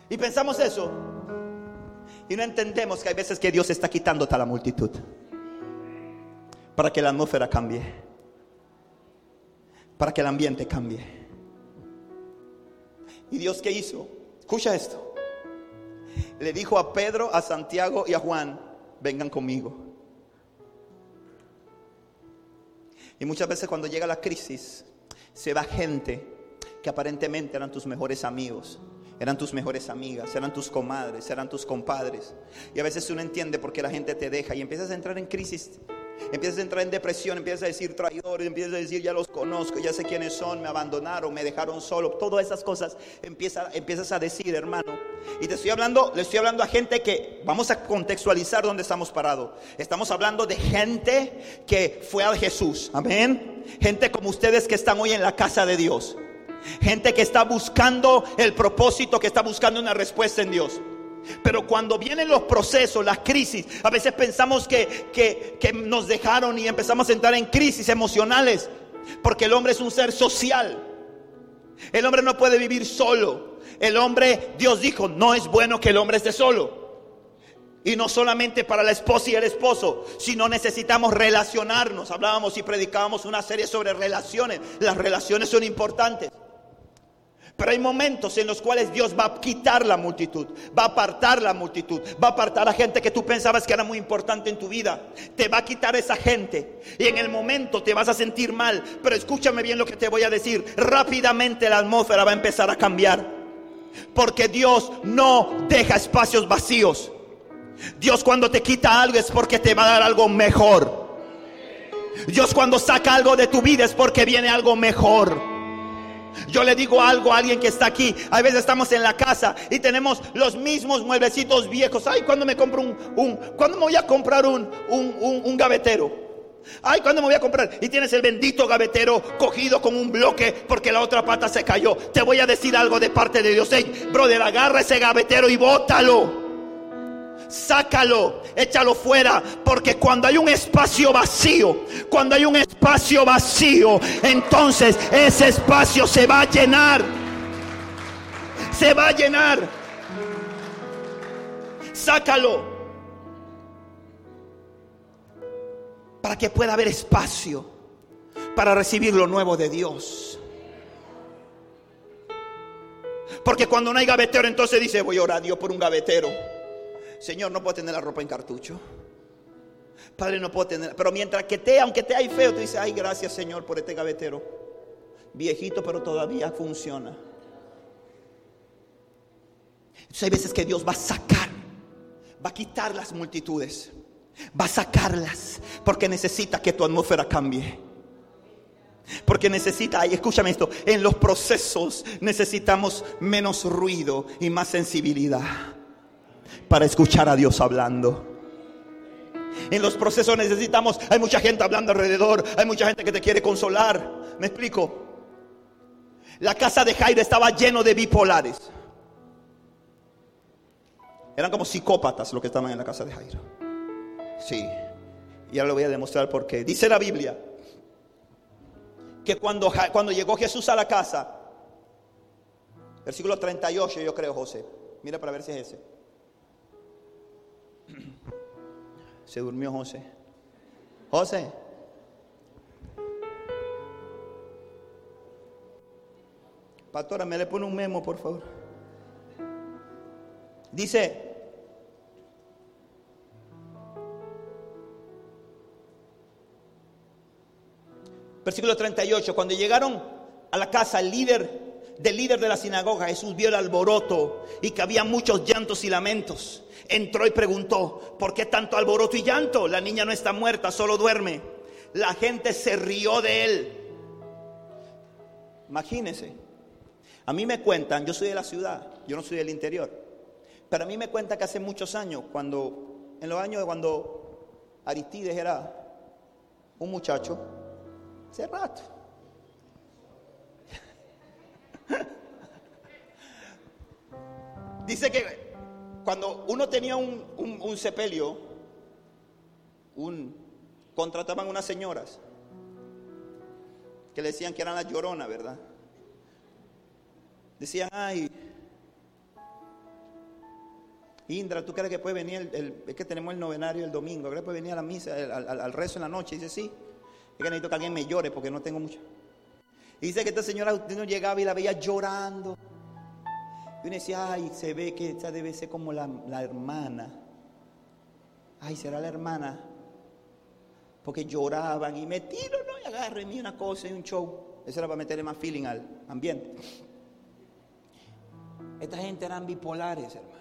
Y pensamos eso. Y no entendemos que hay veces que Dios está quitando a la multitud. Para que la atmósfera cambie. Para que el ambiente cambie. ¿Y Dios qué hizo? Escucha esto. Le dijo a Pedro, a Santiago y a Juan, vengan conmigo. Y muchas veces cuando llega la crisis, se va gente que aparentemente eran tus mejores amigos eran tus mejores amigas, eran tus comadres, eran tus compadres. Y a veces uno entiende por qué la gente te deja y empiezas a entrar en crisis. Empiezas a entrar en depresión, empiezas a decir traidores, empiezas a decir ya los conozco, ya sé quiénes son, me abandonaron, me dejaron solo. Todas esas cosas empieza, empiezas a decir, hermano. Y te estoy hablando, le estoy hablando a gente que vamos a contextualizar dónde estamos parados. Estamos hablando de gente que fue a Jesús. Amén. Gente como ustedes que están hoy en la casa de Dios. Gente que está buscando el propósito, que está buscando una respuesta en Dios. Pero cuando vienen los procesos, las crisis, a veces pensamos que, que, nos dejaron y empezamos a entrar en crisis emocionales. Porque el hombre es un ser social. El hombre no puede vivir solo. El hombre, Dios dijo, no es bueno que el hombre esté solo. Y no solamente para la esposa y el esposo, sino necesitamos relacionarnos. Hablábamos y predicábamos una serie sobre relaciones. Las relaciones son importantes. Pero hay momentos en los cuales Dios va a quitar la multitud, va a apartar la multitud, va a apartar a gente que tú pensabas que era muy importante en tu vida. Te va a quitar esa gente y en el momento te vas a sentir mal. Pero escúchame bien lo que te voy a decir. Rápidamente la atmósfera va a empezar a cambiar. Porque Dios no deja espacios vacíos. Dios cuando te quita algo es porque te va a dar algo mejor. Dios cuando saca algo de tu vida es porque viene algo mejor. Yo le digo algo a alguien que está aquí. A veces estamos en la casa y tenemos los mismos mueblecitos viejos. Ay, cuando me compro un, un ¿cuándo me voy a comprar un, un, un, gavetero? Ay, ¿cuándo me voy a comprar? Y tienes el bendito gavetero cogido con un bloque porque la otra pata se cayó. Te voy a decir algo de parte de Dios. Hey, brother, agarra ese gavetero y bótalo. Sácalo, échalo fuera, porque cuando hay un espacio vacío, cuando hay un espacio vacío, entonces ese espacio se va a llenar. Se va a llenar. Sácalo. Para que pueda haber espacio para recibir lo nuevo de Dios. Porque cuando no hay gavetero, entonces dice, voy a orar a Dios por un gavetero. Señor, no puedo tener la ropa en cartucho. Padre, no puedo tener. Pero mientras que te, aunque te hay feo, tú dices, ay, gracias Señor por este gavetero. Viejito, pero todavía funciona. Hay veces que Dios va a sacar, va a quitar las multitudes, va a sacarlas, porque necesita que tu atmósfera cambie. Porque necesita, y escúchame esto, en los procesos necesitamos menos ruido y más sensibilidad para escuchar a Dios hablando. En los procesos necesitamos, hay mucha gente hablando alrededor, hay mucha gente que te quiere consolar. ¿Me explico? La casa de Jairo estaba lleno de bipolares. Eran como psicópatas los que estaban en la casa de Jairo. Sí. Y ahora lo voy a demostrar porque dice la Biblia que cuando, cuando llegó Jesús a la casa, versículo 38 yo creo, José, mira para ver si es ese. Se durmió José. José. Pastora, me le pone un memo, por favor. Dice, versículo 38, cuando llegaron a la casa, el líder del líder de la sinagoga, Jesús vio el alboroto y que había muchos llantos y lamentos entró y preguntó, ¿por qué tanto alboroto y llanto? La niña no está muerta, solo duerme. La gente se rió de él. Imagínense. A mí me cuentan, yo soy de la ciudad, yo no soy del interior, pero a mí me cuentan que hace muchos años, cuando, en los años de cuando Aristides era un muchacho, hace rato. Dice que cuando uno tenía un, sepelio, un, contrataban unas señoras que le decían que eran la llorona, ¿verdad? Decían, ay, Indra, ¿tú crees que puede venir? El, es que tenemos el novenario el domingo, ¿crees que puede venir a la misa, al, rezo en la noche? Dice, sí, es que necesito que alguien me llore porque no tengo mucho. Dice que esta señora no llegaba y la veía llorando. Y uno decía, ay, se ve que esta debe ser como la, hermana. Ay, será la hermana. Porque lloraban y me tiro, no, y agárrenme una cosa y un show. Eso era para meterle más feeling al ambiente. Esta gente eran bipolares, hermano.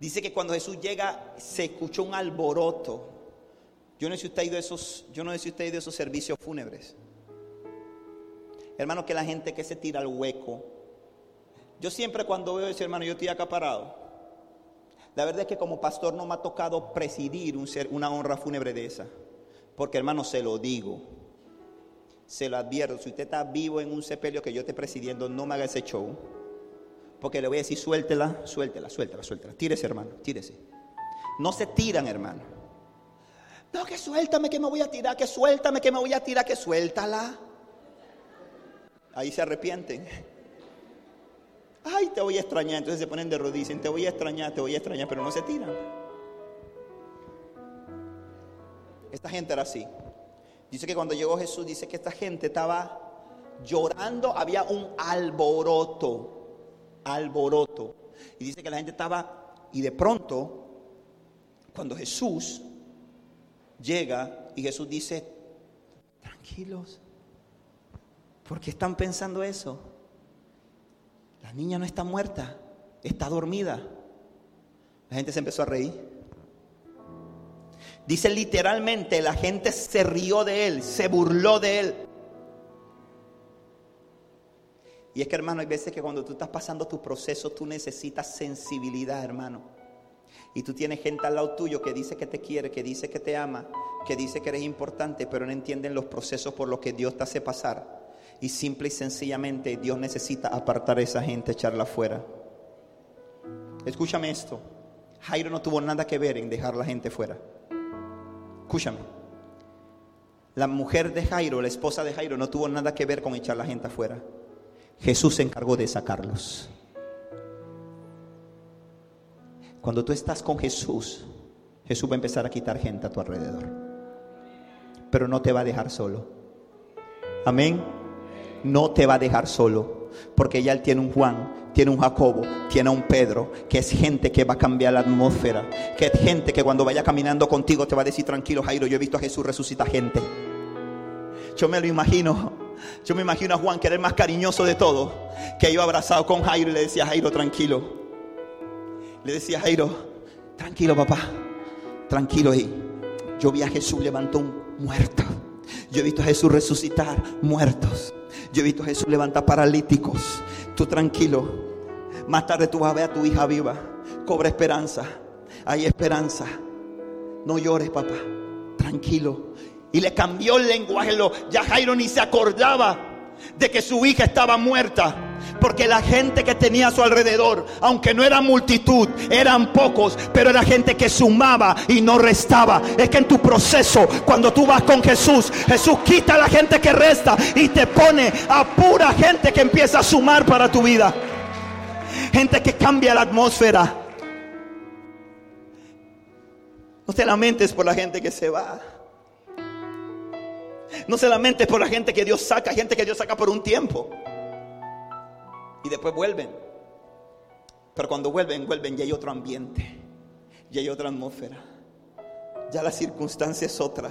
Dice que cuando Jesús llega se escuchó un alboroto. Yo no sé si usted ha ido esos, yo no sé si usted ha ido a esos servicios fúnebres. Hermano, que la gente que se tira al hueco, yo siempre cuando veo ese hermano, yo estoy acaparado. La verdad es que como pastor no me ha tocado presidir un ser, una honra fúnebre de esa. Porque hermano, se lo digo. Se lo advierto. Si usted está vivo en un sepelio que yo esté presidiendo, no me haga ese show. Porque le voy a decir, suéltela, suéltela, suéltela, suéltela. Tírese, hermano, tírese. No se tiran, hermano. No, que suéltame que me voy a tirar, que suéltame que me voy a tirar, que suéltala. Ahí se arrepienten ay, te voy a extrañar. Entonces se ponen de rodillas, dicen, te voy a extrañar, te voy a extrañar, pero no se tiran. Esta gente era así. Dice que cuando llegó Jesús, dice que esta gente estaba llorando, había un alboroto, alboroto. Y dice que la gente estaba, y de pronto, cuando Jesús llega y Jesús dice, tranquilos, ¿por qué están pensando eso? La niña no está muerta, está dormida. La gente se empezó a reír. Dice literalmente, la gente se rió de él, se burló de él. Y es que hermano, hay veces que cuando tú estás pasando tu proceso, tú necesitas sensibilidad, hermano. Y tú tienes gente al lado tuyo que dice que te quiere, que dice que te ama, que dice que eres importante, pero no entienden los procesos por los que Dios te hace pasar. Y simple y sencillamente Dios necesita apartar a esa gente, echarla afuera. Escúchame esto. Jairo no tuvo nada que ver en dejar la gente fuera. Escúchame. La mujer de Jairo, la esposa de Jairo, no tuvo nada que ver con echar la gente afuera. Jesús se encargó de sacarlos. Cuando tú estás con Jesús, Jesús va a empezar a quitar gente a tu alrededor. Pero no te va a dejar solo. Amén. No te va a dejar solo. Porque ya Él tiene un Juan, tiene un Jacobo, tiene un Pedro, que es gente que va a cambiar la atmósfera. Que es gente que cuando vaya caminando contigo te va a decir, tranquilo Jairo, yo he visto a Jesús resucitar gente. Yo me lo imagino. Yo me imagino a Juan que era el más cariñoso de todos. Que iba abrazado con Jairo y le decía, Jairo, tranquilo. Le decía, Jairo, tranquilo papá tranquilo ahí. Yo vi a Jesús levantar un muerto. Yo he visto a Jesús resucitar muertos. Yo he visto a Jesús levantar paralíticos. Tú tranquilo. Más tarde tú vas a ver a tu hija viva. Cobra esperanza. Hay esperanza. No llores, papá. Tranquilo. Y le cambió el lenguaje. Ya Jairo ni se acordaba de que su hija estaba muerta. Porque la gente que tenía a su alrededor, aunque no era multitud, eran pocos, pero era gente que sumaba y no restaba. Es que en tu proceso, cuando tú vas con Jesús, Jesús quita a la gente que resta y te pone a pura gente que empieza a sumar para tu vida. Gente que cambia la atmósfera. No te lamentes por la gente que se va. No se lamentes por la gente que Dios saca, gente que Dios saca por un tiempo y después vuelven. Pero cuando vuelven, vuelven y hay otro ambiente, y hay otra atmósfera. Ya la circunstancia es otra.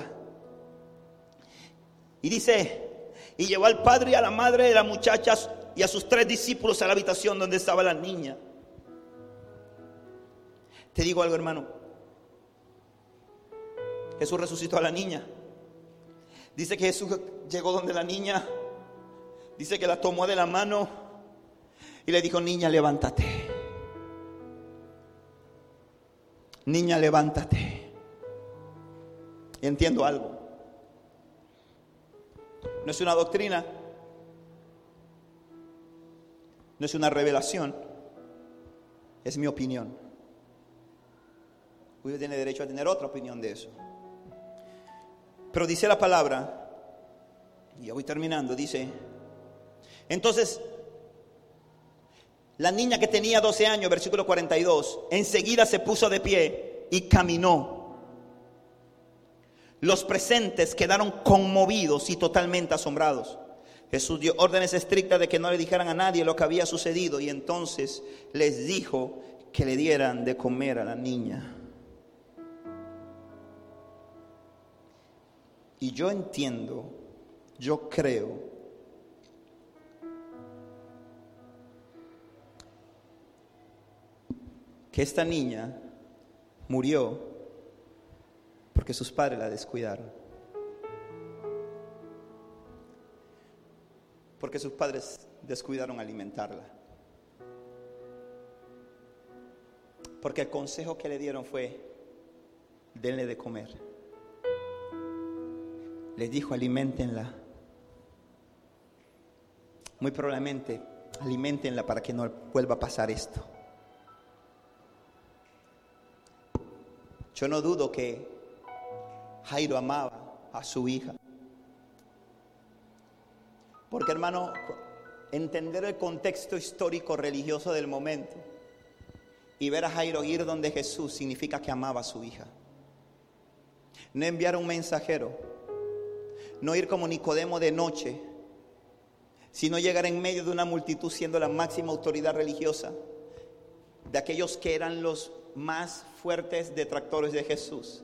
Y dice, y llevó al padre y a la madre de las muchachas y a sus tres discípulos a la habitación donde estaba la niña. Te digo algo, hermano. Jesús resucitó a la niña. Dice que Jesús llegó donde la niña. Dice que la tomó de la mano y le dijo, niña, levántate. Niña, levántate. Entiendo algo. No es una doctrina. No es una revelación. Es mi opinión. Usted tiene derecho a tener otra opinión de eso. Pero dice la palabra, y ya voy terminando, dice, entonces la niña que tenía 12 años, versículo 42, enseguida se puso de pie y caminó. Los presentes quedaron conmovidos y totalmente asombrados. Jesús dio órdenes estrictas de que no le dijeran a nadie lo que había sucedido y entonces les dijo que le dieran de comer a la niña. Y yo entiendo, yo creo que esta niña murió porque sus padres la descuidaron. Porque sus padres descuidaron alimentarla. Porque el consejo que le dieron fue, denle de comer. Les dijo, alimentenla. Muy probablemente, alimentenla para que no vuelva a pasar esto. Yo no dudo que Jairo amaba a su hija. Porque hermano, entender el contexto histórico religioso del momento y ver a Jairo ir donde Jesús significa que amaba a su hija. No enviar un mensajero, no ir como Nicodemo de noche, sino llegar en medio de una multitud siendo la máxima autoridad religiosa de aquellos que eran los más fuertes detractores de Jesús.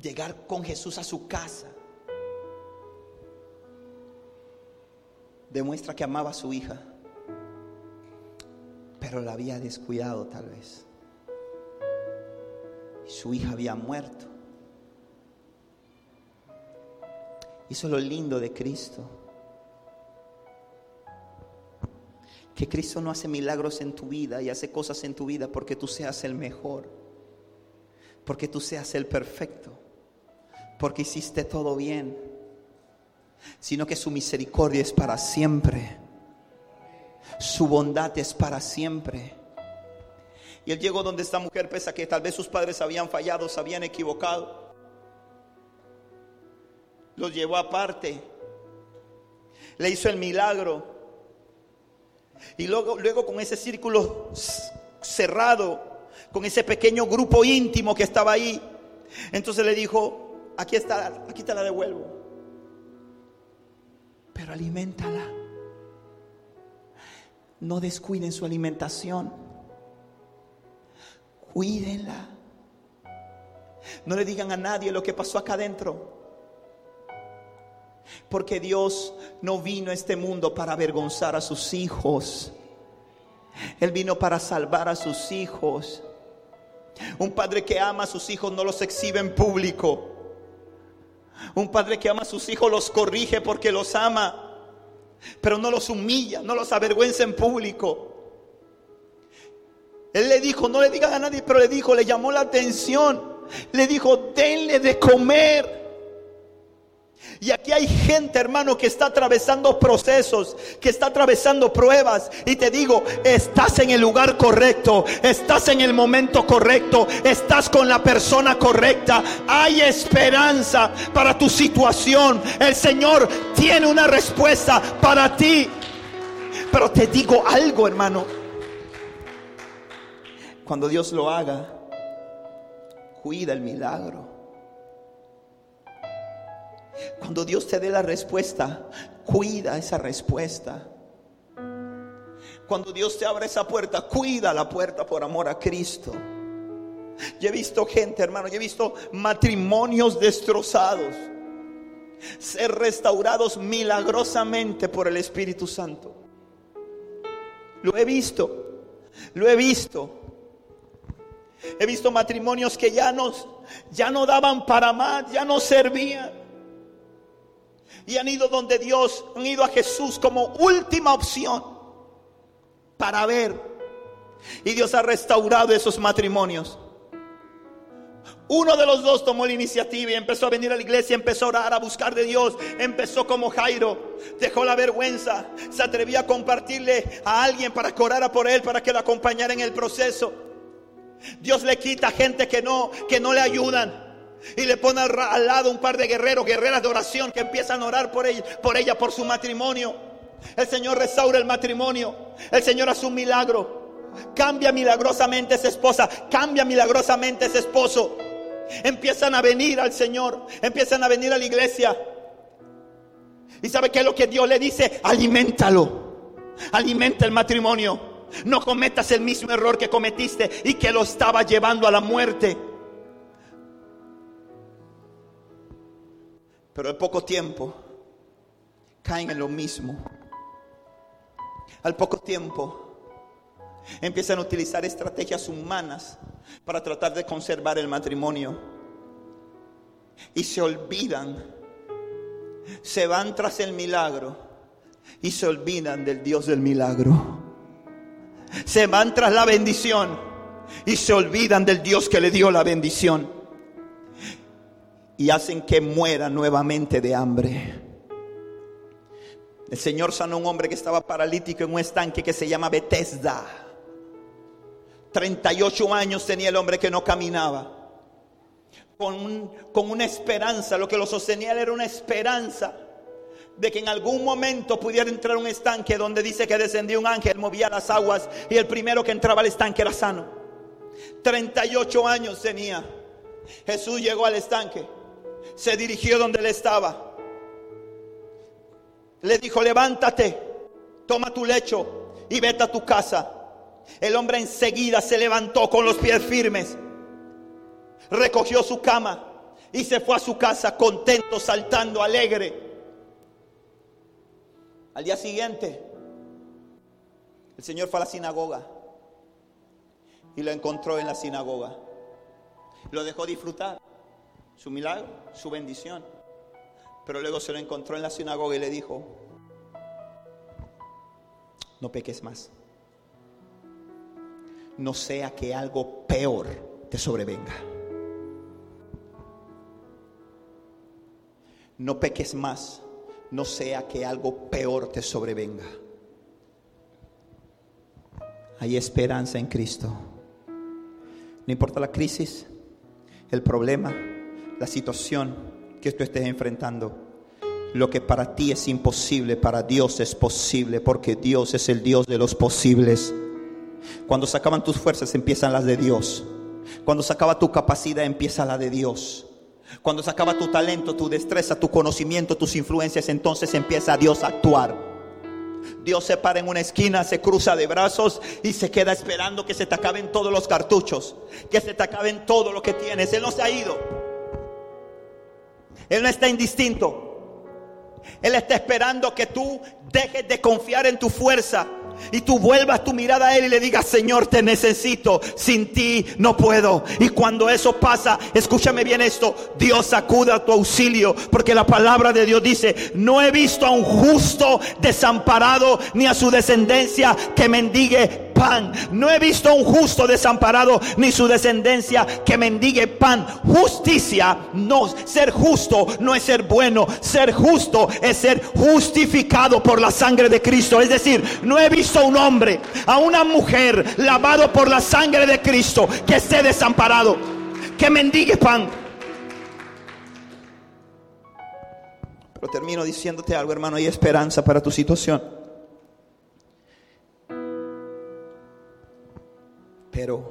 Llegar con Jesús a su casa demuestra que amaba a su hija, pero la había descuidado tal vez. Su hija había muerto. Eso es lo lindo de Cristo. Que Cristo no hace milagros en tu vida y hace cosas en tu vida porque tú seas el mejor, porque tú seas el perfecto, porque hiciste todo bien, sino que su misericordia es para siempre, su bondad es para siempre. Y él llegó donde esta mujer, pese a que tal vez sus padres habían fallado, se habían equivocado. Los llevó aparte. Le hizo el milagro. Y luego, luego con ese círculo cerrado, con ese pequeño grupo íntimo que estaba ahí, entonces le dijo, aquí está, aquí te la devuelvo. Pero aliméntala. No descuiden su alimentación cuídenla. No le digan a nadie lo que pasó acá adentro. Porque Dios no vino a este mundo para avergonzar a sus hijos. Él vino para salvar a sus hijos. Un padre que ama a sus hijos no los exhibe en público. Un padre que ama a sus hijos los corrige porque los ama. Pero no los humilla, no los avergüenza en público. Él le dijo, no le digan a nadie, pero le dijo, le llamó la atención. Le dijo, denle de comer. Y aquí hay gente, hermano, que está atravesando procesos, que está atravesando pruebas. Y te digo, estás en el lugar correcto, estás en el momento correcto, estás con la persona correcta. Hay esperanza para tu situación. El Señor tiene una respuesta para ti. Pero te digo algo, hermano. Cuando Dios lo haga, cuida el milagro. Cuando Dios te dé la respuesta, cuida esa respuesta. Cuando Dios te abra esa puerta, cuida la puerta por amor a Cristo. Yo he visto gente, hermano, yo he visto matrimonios destrozados, ser restaurados milagrosamente por el Espíritu Santo. Lo he visto, lo he visto. He visto matrimonios que ya no, ya no daban para más, ya no servían. Y han ido donde Dios, han ido a Jesús como última opción para ver. Y Dios ha restaurado esos matrimonios. Uno de los dos tomó la iniciativa y empezó a venir a la iglesia, empezó a orar, a buscar de Dios. Empezó como Jairo, dejó la vergüenza, se atrevía a compartirle a alguien para que orara por él, para que lo acompañara en el proceso. Dios le quita gente que no, que no le ayudan. Y le pone al, lado un par de guerreros, guerreras de oración que empiezan a orar por ella, por ella, por su matrimonio. El Señor restaura el matrimonio. El Señor hace un milagro. Cambia milagrosamente esa esposa. Cambia milagrosamente ese esposo. Empiezan a venir al Señor. Empiezan a venir a la iglesia. ¿Y sabe qué es lo que Dios le dice? Aliméntalo. Alimenta el matrimonio. No cometas el mismo error que cometiste y que lo estaba llevando a la muerte. Pero al poco tiempo caen en lo mismo. Al poco tiempo empiezan a utilizar estrategias humanas para tratar de conservar el matrimonio. Y se olvidan, se van tras el milagro y se olvidan del Dios del milagro se van tras la bendición y se olvidan del Dios que le dio la bendición. Y hacen que muera nuevamente de hambre. El Señor sanó a un hombre que estaba paralítico en un estanque que se llama Bethesda. 38 años tenía el hombre que no caminaba. Con, con una esperanza, lo que lo sostenía era una esperanza de que en algún momento pudiera entrar un estanque donde dice que descendió un ángel, movía las aguas y el primero que entraba al estanque era sano. 38 años tenía. Jesús llegó al estanque, se dirigió donde él estaba. Le dijo, levántate, toma tu lecho y vete a tu casa. El hombre enseguida se levantó con los pies firmes, recogió su cama y se fue a su casa contento, saltando, alegre. Al día siguiente, el Señor fue a la sinagoga y lo encontró en la sinagoga. Lo dejó disfrutar su milagro, su bendición. Pero luego se lo encontró en la sinagoga y le dijo, no peques más. No sea que algo peor te sobrevenga. No peques más no sea que algo peor te sobrevenga. Hay esperanza en Cristo. No importa la crisis, el problema, la situación que tú estés enfrentando. Lo que para ti es imposible, para Dios es posible, porque Dios es el Dios de los posibles. Cuando se acaban tus fuerzas, empiezan las de Dios. Cuando se acaba tu capacidad, empieza la de Dios. Cuando se acaba tu talento, tu destreza, tu conocimiento, tus influencias, entonces empieza Dios a actuar. Dios se para en una esquina, se cruza de brazos y se queda esperando que se te acaben todos los cartuchos, que se te acaben todo lo que tienes. Él no se ha ido. Él no está indistinto. Él está esperando que tú dejes de confiar en tu fuerza y tú vuelvas tu mirada a Él y le digas, Señor, te necesito, sin ti no puedo. Y cuando eso pasa, escúchame bien esto, Dios acuda a tu auxilio, porque la palabra de Dios dice, no he visto a un justo desamparado ni a su descendencia que mendigue pan. No he visto un justo desamparado ni su descendencia que mendigue pan. Justicia, no, ser justo no es ser bueno. Ser justo es ser justificado por la sangre de Cristo. Es decir, no he visto a un hombre, a una mujer lavado por la sangre de Cristo que esté desamparado, que mendigue pan. Pero termino diciéndote algo, hermano, hay esperanza para tu situación. Pero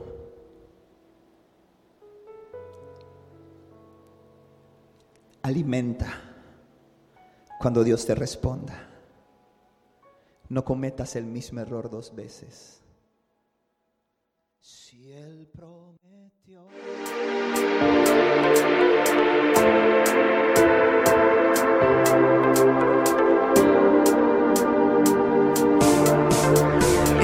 alimenta cuando Dios te responda. No cometas el mismo error dos veces. Si Él